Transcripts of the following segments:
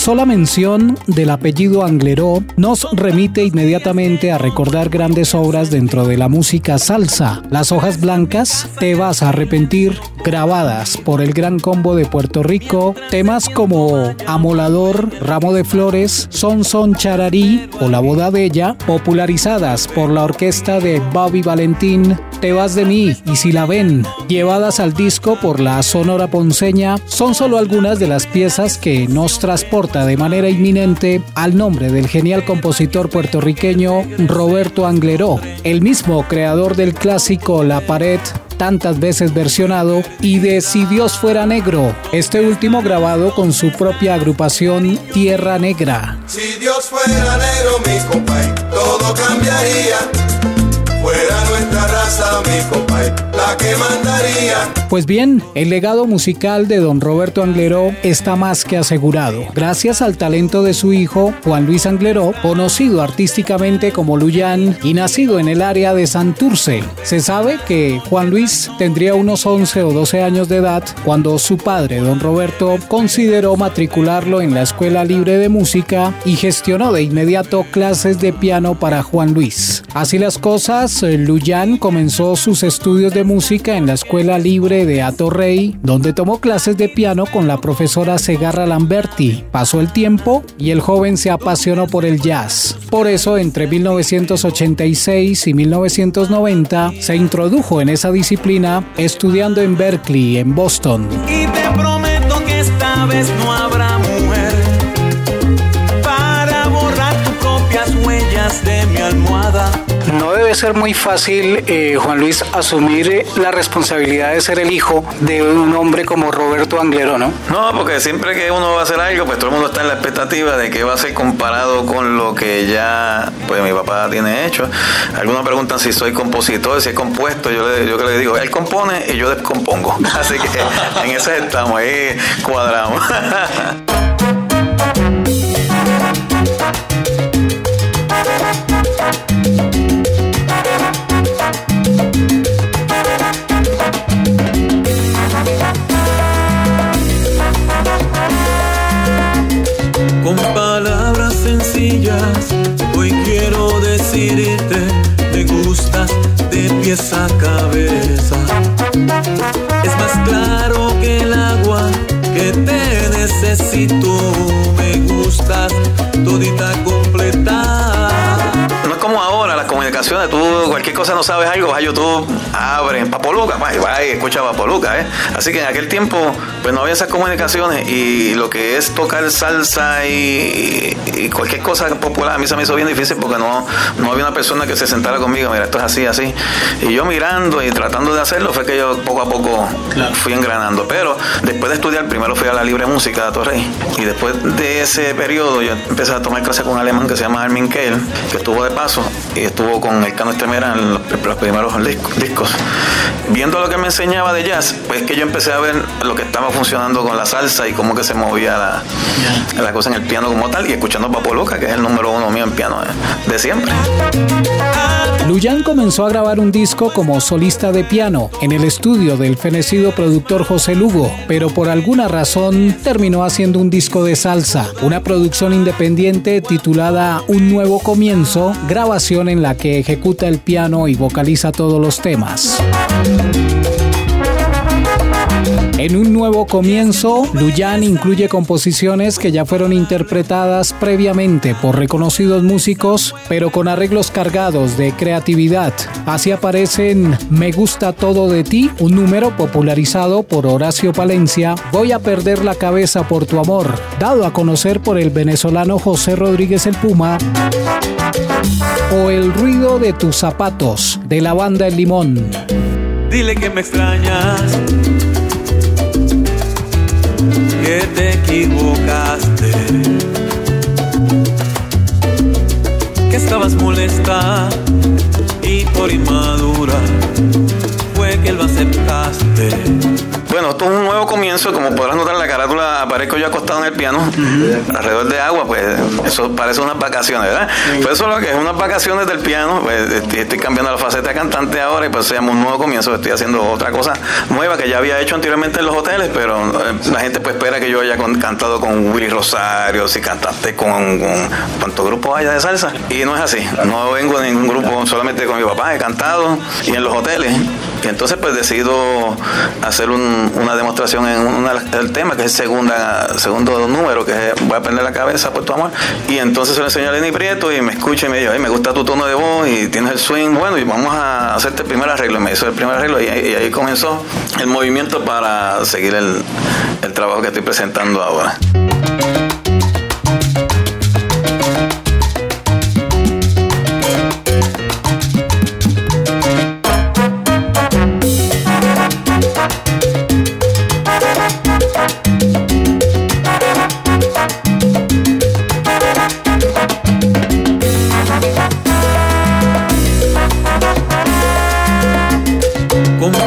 Sola mención del apellido Angleró nos remite inmediatamente a recordar grandes obras dentro de la música salsa. Las hojas blancas, Te vas a arrepentir, grabadas por el Gran Combo de Puerto Rico, temas como Amolador, Ramo de Flores, Son Son Chararí o La Boda Bella, popularizadas por la orquesta de Bobby Valentín, Te vas de mí y si la ven, llevadas al disco por la Sonora Ponceña, son solo algunas de las piezas que nos transportan de manera inminente al nombre del genial compositor puertorriqueño Roberto Angleró, el mismo creador del clásico La Pared tantas veces versionado y de Si Dios fuera negro, este último grabado con su propia agrupación Tierra Negra. Si Dios fuera negro, mi compadre, todo cambiaría. Fuera nuestra raza, mi compadre, Pues bien, el legado musical de don Roberto Angleró está más que asegurado, gracias al talento de su hijo, Juan Luis Angleró, conocido artísticamente como Luyan y nacido en el área de Santurce. Se sabe que Juan Luis tendría unos 11 o 12 años de edad cuando su padre, don Roberto, consideró matricularlo en la Escuela Libre de Música y gestionó de inmediato clases de piano para Juan Luis. Así las cosas, Luyan comenzó sus estudios de música en la Escuela Libre de Atorrey, donde tomó clases de piano con la profesora Segarra Lamberti. Pasó el tiempo y el joven se apasionó por el jazz. Por eso, entre 1986 y 1990, se introdujo en esa disciplina estudiando en Berkeley, en Boston. Y te prometo que esta vez no habrá mujer para borrar tus propias huellas de mi almohada. No debe ser muy fácil, eh, Juan Luis, asumir la responsabilidad de ser el hijo de un hombre como Roberto Anglero, ¿no? No, porque siempre que uno va a hacer algo, pues todo el mundo está en la expectativa de que va a ser comparado con lo que ya pues mi papá tiene hecho. Algunos preguntan si soy compositor, si he compuesto, yo le, yo le digo, él compone y yo descompongo. Así que en ese estamos, ahí cuadramos. necesito, me gustas todita completa. Tú cualquier cosa no sabes algo, vas a YouTube, abres Papoluca, va y va y escucha Papoluca, ¿eh? Así que en aquel tiempo, pues no había esas comunicaciones y lo que es tocar salsa y, y cualquier cosa popular, a mí se me hizo bien difícil porque no, no había una persona que se sentara conmigo, mira, esto es así, así. Y yo mirando y tratando de hacerlo fue que yo poco a poco fui engranando. Pero después de estudiar, primero fui a la Libre Música de Torrey y después de ese periodo yo empecé a tomar clases con un alemán que se llama Armin Kehl, que estuvo de paso y estuvo con el Cano Estemera en los, los primeros discos, discos. Viendo lo que me enseñaba de jazz, pues que yo empecé a ver lo que estaba funcionando con la salsa y cómo que se movía la, la cosa en el piano como tal y escuchando Papo Loca, que es el número uno mío en piano de, de siempre. Luyan comenzó a grabar un disco como solista de piano en el estudio del fenecido productor José Lugo, pero por alguna razón terminó haciendo un disco de salsa, una producción independiente titulada Un Nuevo Comienzo, grabación en la que ejecuta el piano y vocaliza todos los temas. En un nuevo comienzo, Luyan incluye composiciones que ya fueron interpretadas previamente por reconocidos músicos, pero con arreglos cargados de creatividad. Así aparecen Me gusta todo de ti, un número popularizado por Horacio Palencia, Voy a perder la cabeza por tu amor, dado a conocer por el venezolano José Rodríguez el Puma, o El ruido de tus zapatos, de la banda El Limón. Dile que me extrañas, que te equivocaste, que estabas molesta y por inmadura fue que lo aceptaste. Bueno, esto es un nuevo comienzo, como podrás notar en la carátula, aparezco yo acostado en el piano, alrededor de agua, pues eso parece unas vacaciones, ¿verdad? Pues eso es lo que es, unas vacaciones del piano, pues estoy, estoy cambiando la faceta de cantante ahora y pues se llama un nuevo comienzo, estoy haciendo otra cosa nueva que ya había hecho anteriormente en los hoteles, pero eh, la gente pues espera que yo haya con- cantado con Willy Rosario, si cantaste con, con cuántos grupos haya de salsa, y no es así, no vengo de ningún grupo, solamente con mi papá he cantado y en los hoteles, entonces pues decido hacer un- una demostración en una, del tema, que es el segunda, segundo número, que es Voy a prender la cabeza por tu amor. Y entonces se lo enseñó a Lenny Prieto y me escucha y me dijo, "Ay, me gusta tu tono de voz y tienes el swing, bueno, y vamos a hacerte el primer arreglo. Y me hizo el primer arreglo y, y ahí comenzó el movimiento para seguir el, el trabajo que estoy presentando ahora.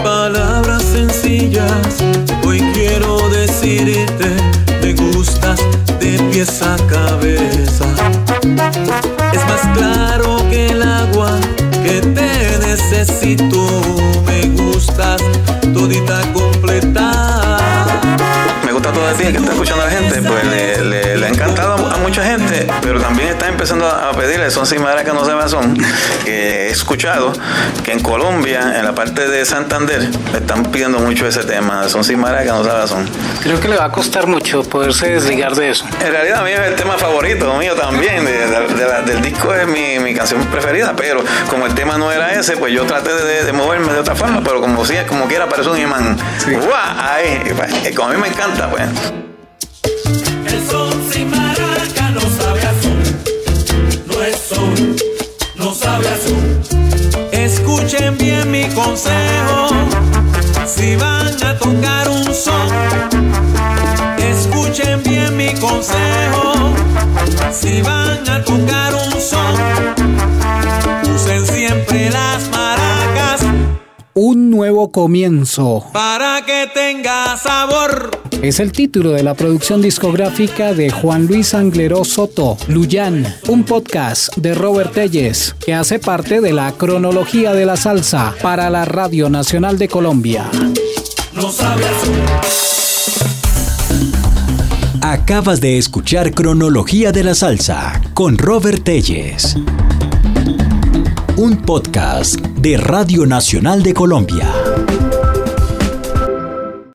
Palabras sencillas, hoy quiero decirte, me gustas de pies a cabeza. Es más claro que el agua que te necesito, me gustas todita completa. Ti, que está escuchando a la gente, pues le, le- le ha encantado a mucha gente, pero también está empezando a pedirle son sin madera que no se son, que he escuchado que en Colombia, en la parte de Santander, le están pidiendo mucho ese tema, son sin madera que no se son. Creo que le va a costar mucho poderse desligar de eso. En realidad a mí es el tema favorito mío también, de- de- de la- del disco es mi, mi canción preferida, pero como el tema no era ese, pues yo traté de, de moverme de otra forma, pero como si, como quiera parece un imán. ¡Guau! Ahí, y pues, como a mí me encanta, pues. El son sin maraca no sabe a son, no es son, no sabe a son. Escuchen bien mi consejo, si van a tocar un son. Escuchen bien mi consejo, si van a tocar un son. Usen siempre las maracas Un nuevo comienzo. para que tenga sabor. Es el título de la producción discográfica de Juan Luis Angleró Soto, Luyan, un podcast de Robert Telles que hace parte de la cronología de la salsa para la Radio Nacional de Colombia. No sabe a son. Acabas de escuchar Cronología de la Salsa con Robert Telles. Un podcast de Radio Nacional de Colombia.